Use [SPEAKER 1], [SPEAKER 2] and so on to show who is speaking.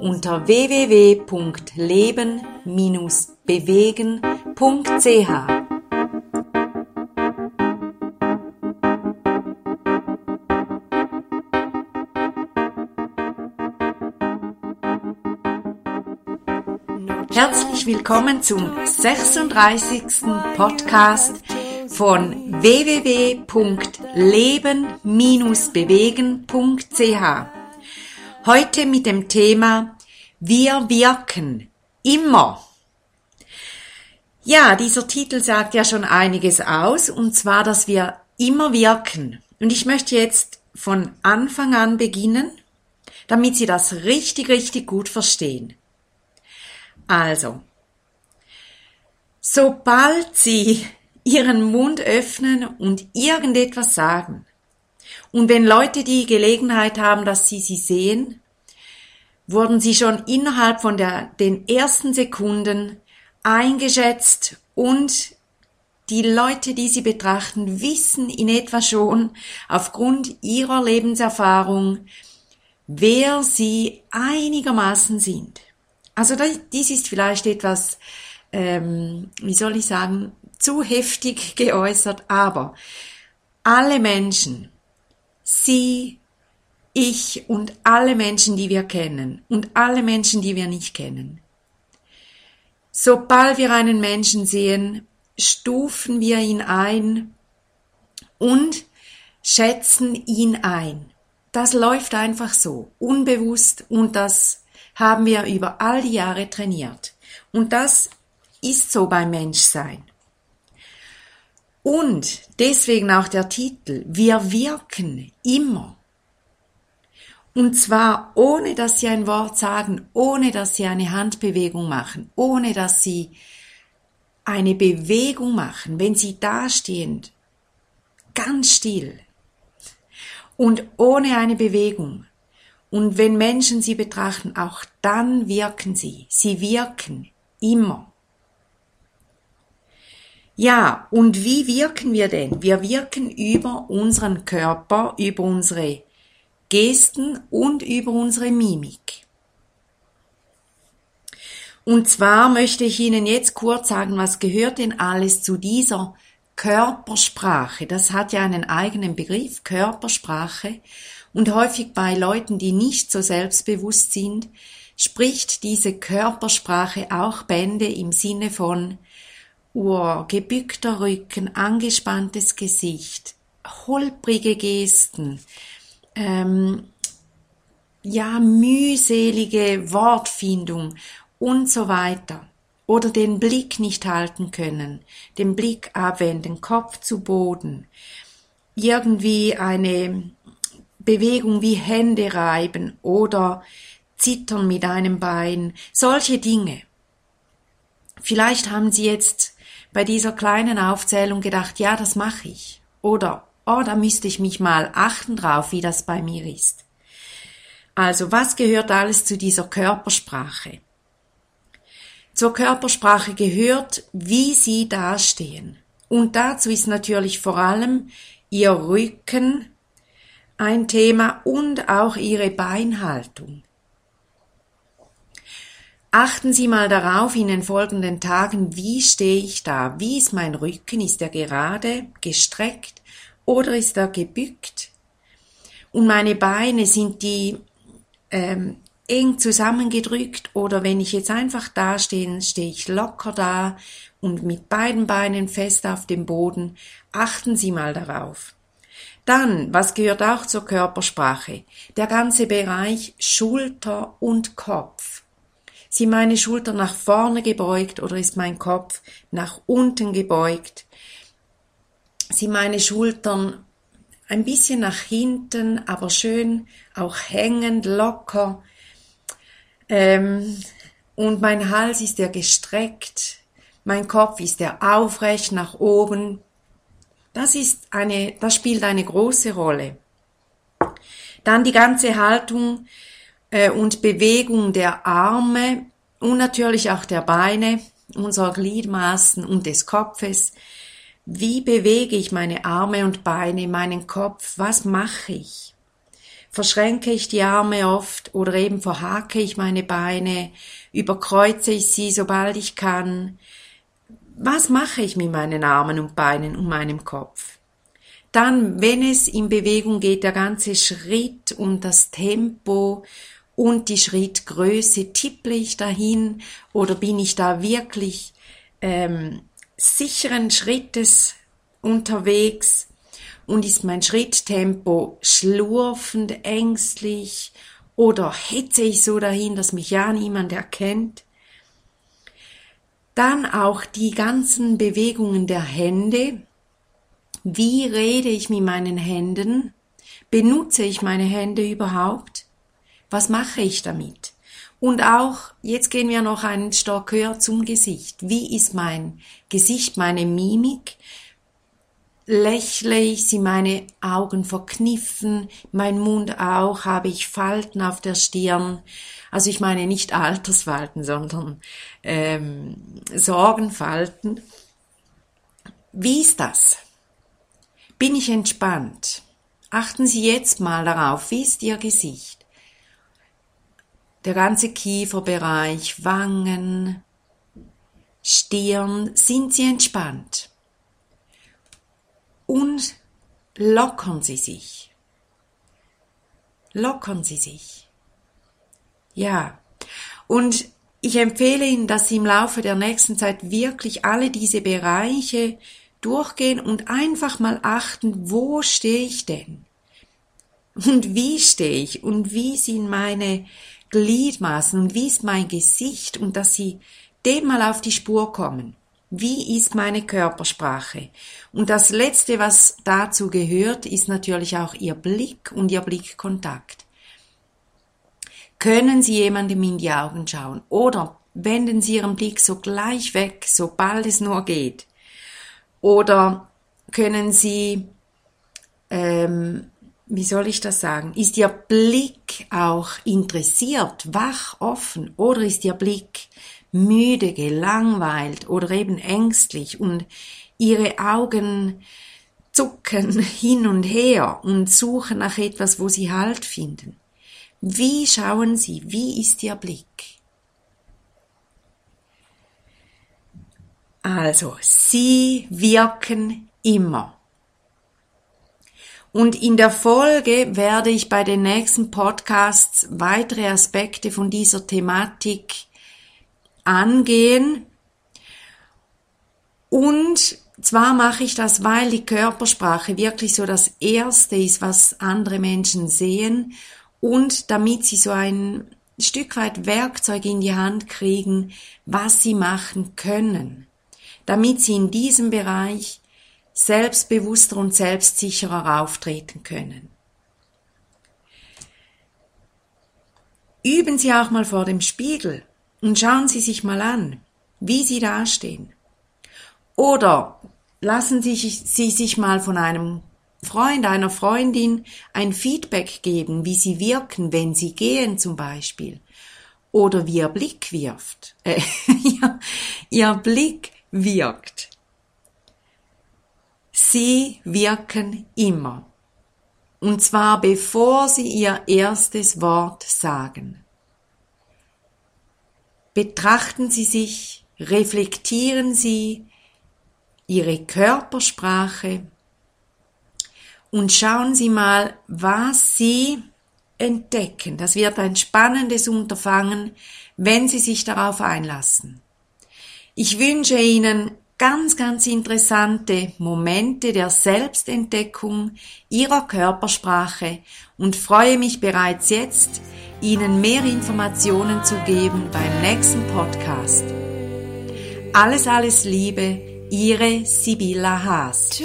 [SPEAKER 1] unter www.leben-bewegen.ch. Herzlich willkommen zum 36. Podcast von www.leben-bewegen.ch. Heute mit dem Thema Wir wirken immer. Ja, dieser Titel sagt ja schon einiges aus, und zwar, dass wir immer wirken. Und ich möchte jetzt von Anfang an beginnen, damit Sie das richtig, richtig gut verstehen. Also, sobald Sie Ihren Mund öffnen und irgendetwas sagen, und wenn Leute die Gelegenheit haben, dass sie sie sehen, wurden sie schon innerhalb von der, den ersten Sekunden eingeschätzt und die Leute, die sie betrachten, wissen in etwa schon aufgrund ihrer Lebenserfahrung, wer sie einigermaßen sind. Also dies ist vielleicht etwas, ähm, wie soll ich sagen, zu heftig geäußert, aber alle Menschen, Sie, ich und alle Menschen, die wir kennen und alle Menschen, die wir nicht kennen. Sobald wir einen Menschen sehen, stufen wir ihn ein und schätzen ihn ein. Das läuft einfach so, unbewusst und das haben wir über all die Jahre trainiert. Und das ist so beim Menschsein. Und deswegen auch der Titel, wir wirken immer. Und zwar ohne dass sie ein Wort sagen, ohne dass sie eine Handbewegung machen, ohne dass sie eine Bewegung machen, wenn sie dastehen, ganz still und ohne eine Bewegung. Und wenn Menschen sie betrachten, auch dann wirken sie. Sie wirken immer. Ja, und wie wirken wir denn? Wir wirken über unseren Körper, über unsere Gesten und über unsere Mimik. Und zwar möchte ich Ihnen jetzt kurz sagen, was gehört denn alles zu dieser Körpersprache? Das hat ja einen eigenen Begriff, Körpersprache. Und häufig bei Leuten, die nicht so selbstbewusst sind, spricht diese Körpersprache auch Bände im Sinne von Ohr, gebückter Rücken, angespanntes Gesicht, holprige Gesten, ähm, ja, mühselige Wortfindung und so weiter. Oder den Blick nicht halten können, den Blick abwenden, Kopf zu Boden. Irgendwie eine Bewegung wie Hände reiben oder zittern mit einem Bein, solche Dinge. Vielleicht haben Sie jetzt bei dieser kleinen Aufzählung gedacht, ja, das mache ich. Oder, oh, da müsste ich mich mal achten drauf, wie das bei mir ist. Also, was gehört alles zu dieser Körpersprache? Zur Körpersprache gehört, wie Sie dastehen. Und dazu ist natürlich vor allem Ihr Rücken ein Thema und auch Ihre Beinhaltung. Achten Sie mal darauf in den folgenden Tagen, wie stehe ich da? Wie ist mein Rücken? Ist er gerade, gestreckt oder ist er gebückt? Und meine Beine, sind die ähm, eng zusammengedrückt oder wenn ich jetzt einfach da stehe, stehe ich locker da und mit beiden Beinen fest auf dem Boden. Achten Sie mal darauf. Dann, was gehört auch zur Körpersprache? Der ganze Bereich Schulter und Kopf. Sind meine Schultern nach vorne gebeugt oder ist mein Kopf nach unten gebeugt? Sind meine Schultern ein bisschen nach hinten, aber schön auch hängend, locker? Ähm, und mein Hals ist er gestreckt, mein Kopf ist er aufrecht nach oben. Das ist eine, das spielt eine große Rolle. Dann die ganze Haltung und Bewegung der Arme und natürlich auch der Beine, unserer Gliedmaßen und des Kopfes. Wie bewege ich meine Arme und Beine, meinen Kopf? Was mache ich? Verschränke ich die Arme oft oder eben verhake ich meine Beine? überkreuze ich sie, sobald ich kann. Was mache ich mit meinen Armen und Beinen und meinem Kopf? Dann, wenn es in Bewegung geht, der ganze Schritt und das Tempo und die Schrittgröße, tipple ich dahin oder bin ich da wirklich ähm, sicheren Schrittes unterwegs und ist mein Schritttempo schlurfend, ängstlich oder hetze ich so dahin, dass mich ja niemand erkennt? Dann auch die ganzen Bewegungen der Hände. Wie rede ich mit meinen Händen? Benutze ich meine Hände überhaupt? Was mache ich damit? Und auch, jetzt gehen wir noch einen Stock höher zum Gesicht. Wie ist mein Gesicht, meine Mimik? lächle ich, sie meine Augen verkniffen, mein Mund auch, habe ich Falten auf der Stirn. Also ich meine nicht Altersfalten, sondern ähm, Sorgenfalten. Wie ist das? Bin ich entspannt? Achten Sie jetzt mal darauf, wie ist Ihr Gesicht? Der ganze Kieferbereich, Wangen, Stirn, sind Sie entspannt? und lockern Sie sich. Lockern Sie sich. Ja. Und ich empfehle Ihnen, dass Sie im Laufe der nächsten Zeit wirklich alle diese Bereiche durchgehen und einfach mal achten, wo stehe ich denn? Und wie stehe ich? Und wie sind meine Gliedmaßen? Und wie ist mein Gesicht? Und dass Sie dem mal auf die Spur kommen. Wie ist meine Körpersprache? Und das Letzte, was dazu gehört, ist natürlich auch Ihr Blick und Ihr Blickkontakt. Können Sie jemandem in die Augen schauen oder wenden Sie Ihren Blick sogleich weg, sobald es nur geht? Oder können Sie, ähm, wie soll ich das sagen, ist Ihr Blick auch interessiert, wach, offen oder ist Ihr Blick müde, gelangweilt oder eben ängstlich und ihre Augen zucken hin und her und suchen nach etwas, wo sie Halt finden. Wie schauen sie? Wie ist ihr Blick? Also, sie wirken immer. Und in der Folge werde ich bei den nächsten Podcasts weitere Aspekte von dieser Thematik angehen. Und zwar mache ich das, weil die Körpersprache wirklich so das Erste ist, was andere Menschen sehen und damit sie so ein Stück weit Werkzeug in die Hand kriegen, was sie machen können, damit sie in diesem Bereich selbstbewusster und selbstsicherer auftreten können. Üben Sie auch mal vor dem Spiegel. Und schauen Sie sich mal an, wie Sie dastehen. Oder lassen Sie, Sie sich mal von einem Freund, einer Freundin ein Feedback geben, wie Sie wirken, wenn Sie gehen zum Beispiel. Oder wie Ihr Blick wirft. Äh, ihr, ihr Blick wirkt. Sie wirken immer. Und zwar bevor Sie Ihr erstes Wort sagen. Betrachten Sie sich, reflektieren Sie Ihre Körpersprache und schauen Sie mal, was Sie entdecken. Das wird ein spannendes Unterfangen, wenn Sie sich darauf einlassen. Ich wünsche Ihnen ganz, ganz interessante Momente der Selbstentdeckung Ihrer Körpersprache und freue mich bereits jetzt, Ihnen mehr Informationen zu geben beim nächsten Podcast. Alles, alles Liebe, Ihre Sibylla Haas.